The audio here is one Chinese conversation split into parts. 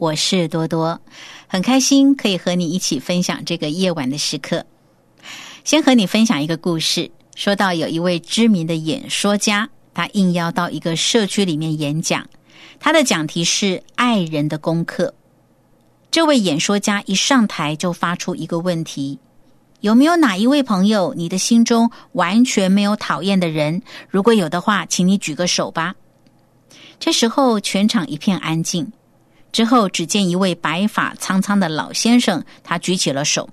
我是多多，很开心可以和你一起分享这个夜晚的时刻。先和你分享一个故事，说到有一位知名的演说家，他应邀到一个社区里面演讲，他的讲题是“爱人的功课”。这位演说家一上台就发出一个问题：有没有哪一位朋友，你的心中完全没有讨厌的人？如果有的话，请你举个手吧。这时候，全场一片安静。之后，只见一位白发苍苍的老先生，他举起了手。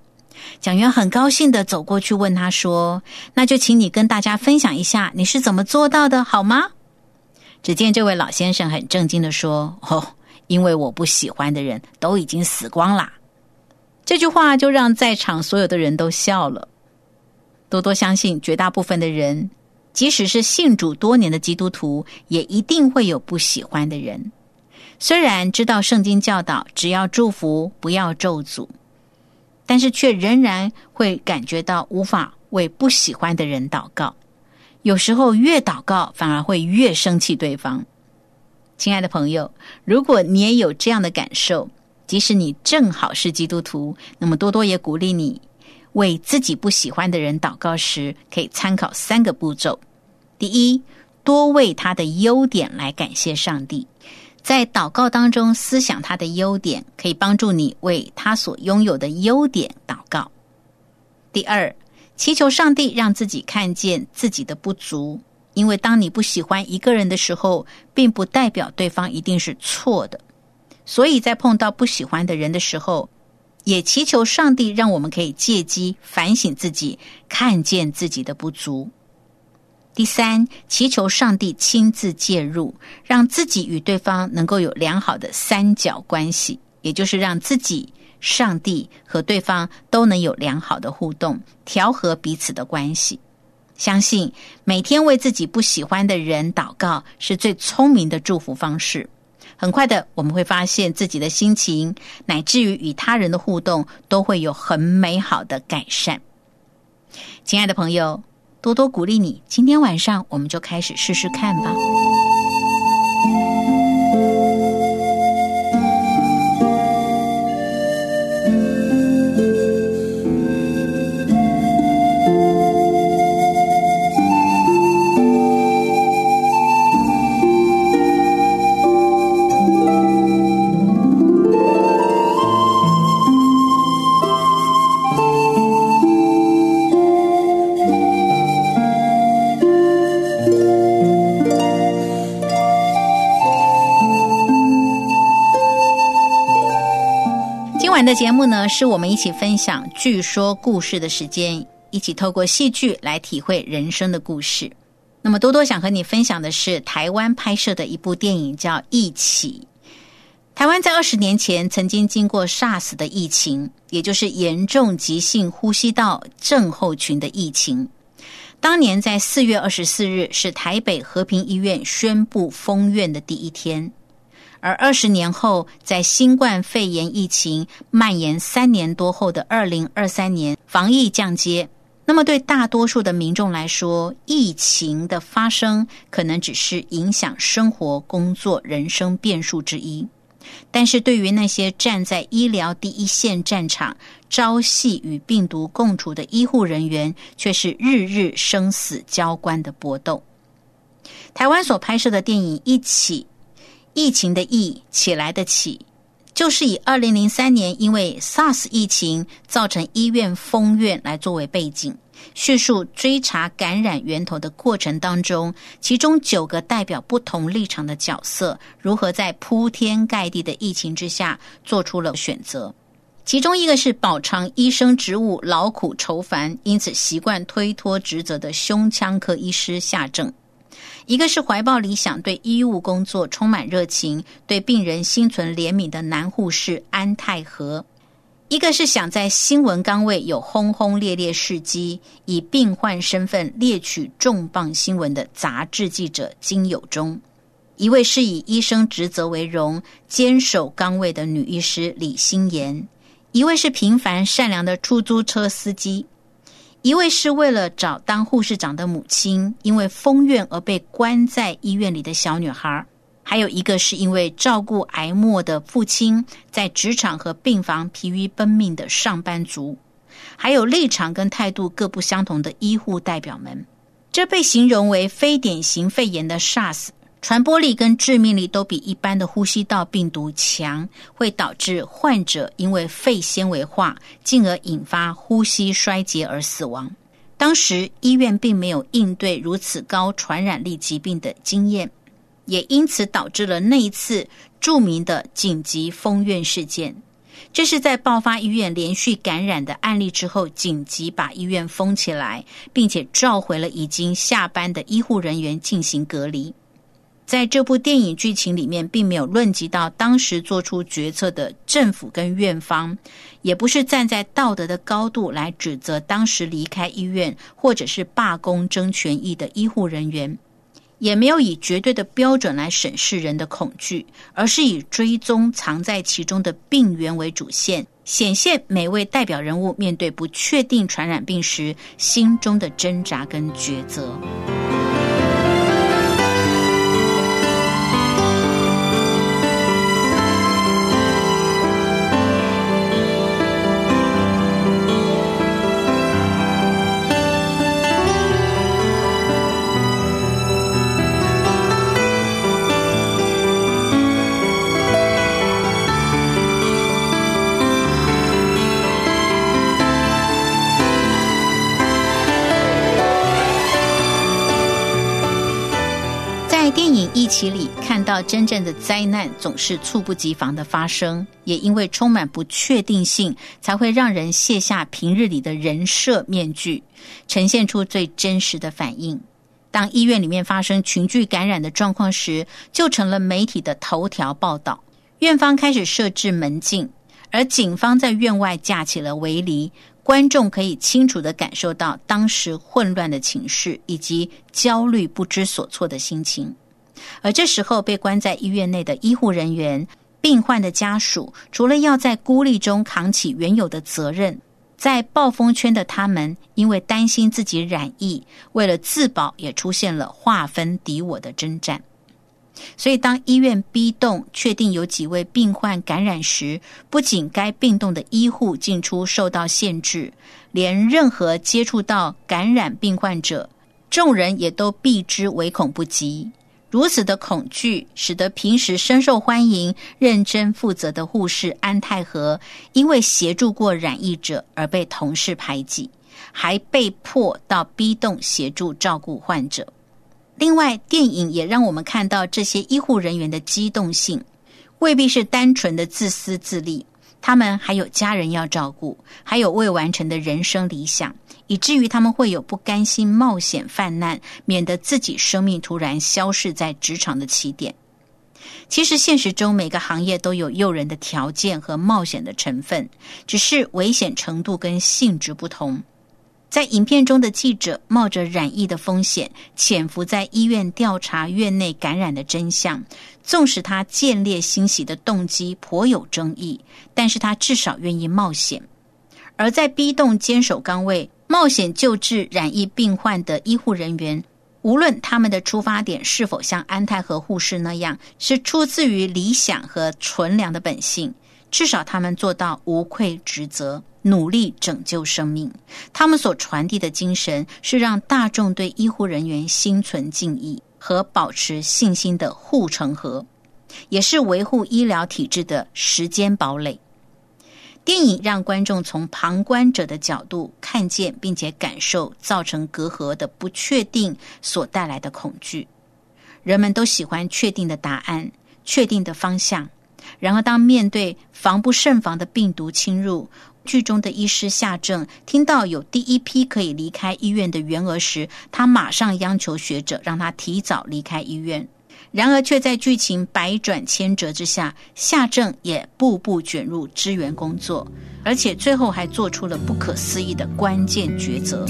蒋元很高兴的走过去问他说：“那就请你跟大家分享一下，你是怎么做到的，好吗？”只见这位老先生很正经的说：“哦，因为我不喜欢的人都已经死光啦。”这句话就让在场所有的人都笑了。多多相信，绝大部分的人。即使是信主多年的基督徒，也一定会有不喜欢的人。虽然知道圣经教导只要祝福不要咒诅，但是却仍然会感觉到无法为不喜欢的人祷告。有时候越祷告反而会越生气对方。亲爱的朋友，如果你也有这样的感受，即使你正好是基督徒，那么多多也鼓励你为自己不喜欢的人祷告时，可以参考三个步骤。第一，多为他的优点来感谢上帝，在祷告当中思想他的优点，可以帮助你为他所拥有的优点祷告。第二，祈求上帝让自己看见自己的不足，因为当你不喜欢一个人的时候，并不代表对方一定是错的，所以在碰到不喜欢的人的时候，也祈求上帝让我们可以借机反省自己，看见自己的不足。第三，祈求上帝亲自介入，让自己与对方能够有良好的三角关系，也就是让自己、上帝和对方都能有良好的互动，调和彼此的关系。相信每天为自己不喜欢的人祷告，是最聪明的祝福方式。很快的，我们会发现自己的心情，乃至于与他人的互动，都会有很美好的改善。亲爱的朋友。多多鼓励你，今天晚上我们就开始试试看吧。节目呢，是我们一起分享剧说故事的时间，一起透过戏剧来体会人生的故事。那么多多想和你分享的是台湾拍摄的一部电影，叫《一起》。台湾在二十年前曾经经过 SARS 的疫情，也就是严重急性呼吸道症候群的疫情。当年在四月二十四日是台北和平医院宣布封院的第一天。而二十年后，在新冠肺炎疫情蔓延三年多后的二零二三年，防疫降阶。那么，对大多数的民众来说，疫情的发生可能只是影响生活、工作、人生变数之一。但是，对于那些站在医疗第一线战场、朝夕与病毒共处的医护人员，却是日日生死交关的搏斗。台湾所拍摄的电影《一起》。疫情的疫起来的起，就是以二零零三年因为 SARS 疫情造成医院封院来作为背景，叙述追查感染源头的过程当中，其中九个代表不同立场的角色如何在铺天盖地的疫情之下做出了选择。其中一个是饱尝医生职务劳苦愁烦，因此习惯推脱职责的胸腔科医师夏正；一个是怀抱理想、对医务工作充满热情、对病人心存怜悯的男护士安泰和；一个是想在新闻岗位有轰轰烈烈事迹，以病患身份猎取重磅新闻的杂志记者金友忠；一位是以医生职责为荣、坚守岗位的女医师李心妍。一位是平凡善良的出租车司机，一位是为了找当护士长的母亲，因为疯院而被关在医院里的小女孩，还有一个是因为照顾癌末的父亲，在职场和病房疲于奔命的上班族，还有立场跟态度各不相同的医护代表们。这被形容为非典型肺炎的 SARS。传播力跟致命力都比一般的呼吸道病毒强，会导致患者因为肺纤维化，进而引发呼吸衰竭而死亡。当时医院并没有应对如此高传染力疾病的经验，也因此导致了那一次著名的紧急封院事件。这是在爆发医院连续感染的案例之后，紧急把医院封起来，并且召回了已经下班的医护人员进行隔离。在这部电影剧情里面，并没有论及到当时做出决策的政府跟院方，也不是站在道德的高度来指责当时离开医院或者是罢工争权益的医护人员，也没有以绝对的标准来审视人的恐惧，而是以追踪藏在其中的病源为主线，显现每位代表人物面对不确定传染病时心中的挣扎跟抉择。一起里看到真正的灾难总是猝不及防的发生，也因为充满不确定性，才会让人卸下平日里的人设面具，呈现出最真实的反应。当医院里面发生群聚感染的状况时，就成了媒体的头条报道。院方开始设置门禁，而警方在院外架起了围篱，观众可以清楚的感受到当时混乱的情绪以及焦虑不知所措的心情。而这时候，被关在医院内的医护人员、病患的家属，除了要在孤立中扛起原有的责任，在暴风圈的他们，因为担心自己染疫，为了自保，也出现了划分敌我的征战。所以，当医院逼动确定有几位病患感染时，不仅该病栋的医护进出受到限制，连任何接触到感染病患者，众人也都避之唯恐不及。如此的恐惧，使得平时深受欢迎、认真负责的护士安泰和，因为协助过染疫者而被同事排挤，还被迫到 B 栋协助照顾患者。另外，电影也让我们看到这些医护人员的机动性，未必是单纯的自私自利。他们还有家人要照顾，还有未完成的人生理想，以至于他们会有不甘心冒险犯难，免得自己生命突然消逝在职场的起点。其实现实中每个行业都有诱人的条件和冒险的成分，只是危险程度跟性质不同。在影片中的记者冒着染疫的风险，潜伏在医院调查院内感染的真相。纵使他见猎欣喜的动机颇有争议，但是他至少愿意冒险。而在 B 栋坚守岗位、冒险救治染疫病患的医护人员，无论他们的出发点是否像安泰和护士那样，是出自于理想和纯良的本性，至少他们做到无愧职责。努力拯救生命，他们所传递的精神是让大众对医护人员心存敬意和保持信心的护城河。也是维护医疗体制的时间堡垒。电影让观众从旁观者的角度看见并且感受造成隔阂的不确定所带来的恐惧。人们都喜欢确定的答案、确定的方向。然而，当面对防不胜防的病毒侵入，剧中的医师夏正听到有第一批可以离开医院的员额时，他马上央求学者让他提早离开医院。然而，却在剧情百转千折之下，夏正也步步卷入支援工作，而且最后还做出了不可思议的关键抉择。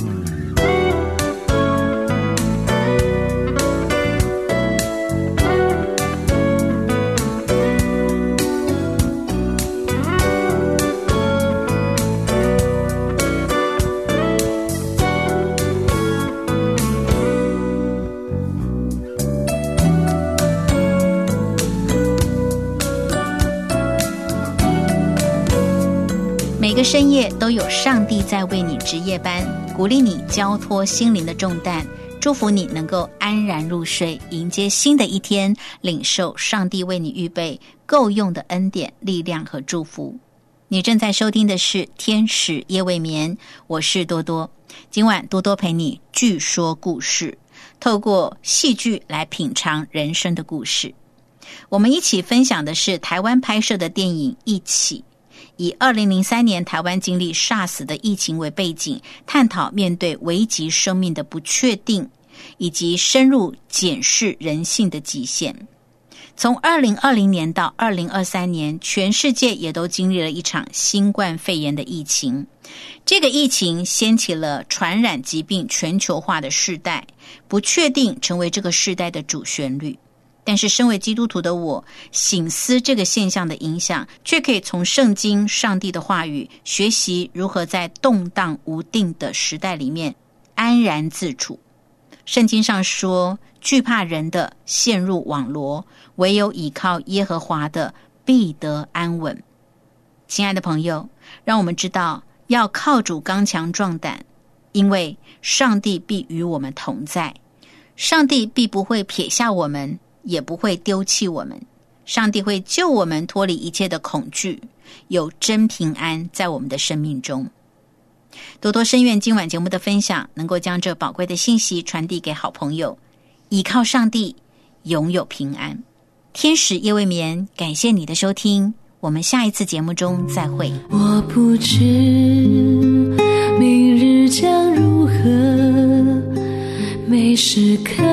深夜都有上帝在为你值夜班，鼓励你交托心灵的重担，祝福你能够安然入睡，迎接新的一天，领受上帝为你预备够用的恩典、力量和祝福。你正在收听的是《天使夜未眠》，我是多多。今晚多多陪你据说故事，透过戏剧来品尝人生的故事。我们一起分享的是台湾拍摄的电影《一起》。以二零零三年台湾经历 SARS 的疫情为背景，探讨面对危及生命的不确定，以及深入检视人性的极限。从二零二零年到二零二三年，全世界也都经历了一场新冠肺炎的疫情。这个疫情掀起了传染疾病全球化的时代，不确定成为这个时代的主旋律。但是，身为基督徒的我，醒思这个现象的影响，却可以从圣经、上帝的话语学习如何在动荡无定的时代里面安然自处。圣经上说：“惧怕人的陷入网罗，唯有倚靠耶和华的必得安稳。”亲爱的朋友，让我们知道要靠主刚强壮胆，因为上帝必与我们同在，上帝必不会撇下我们。也不会丢弃我们，上帝会救我们脱离一切的恐惧，有真平安在我们的生命中。多多深愿今晚节目的分享能够将这宝贵的信息传递给好朋友，倚靠上帝，拥有平安。天使夜未眠，感谢你的收听，我们下一次节目中再会。我不知明日将如何，每时刻。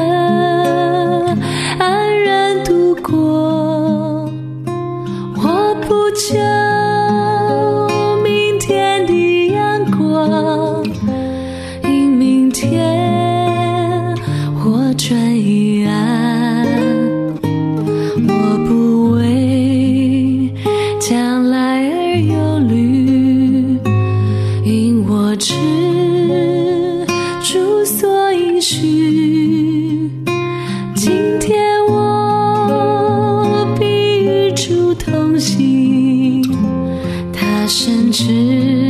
深知。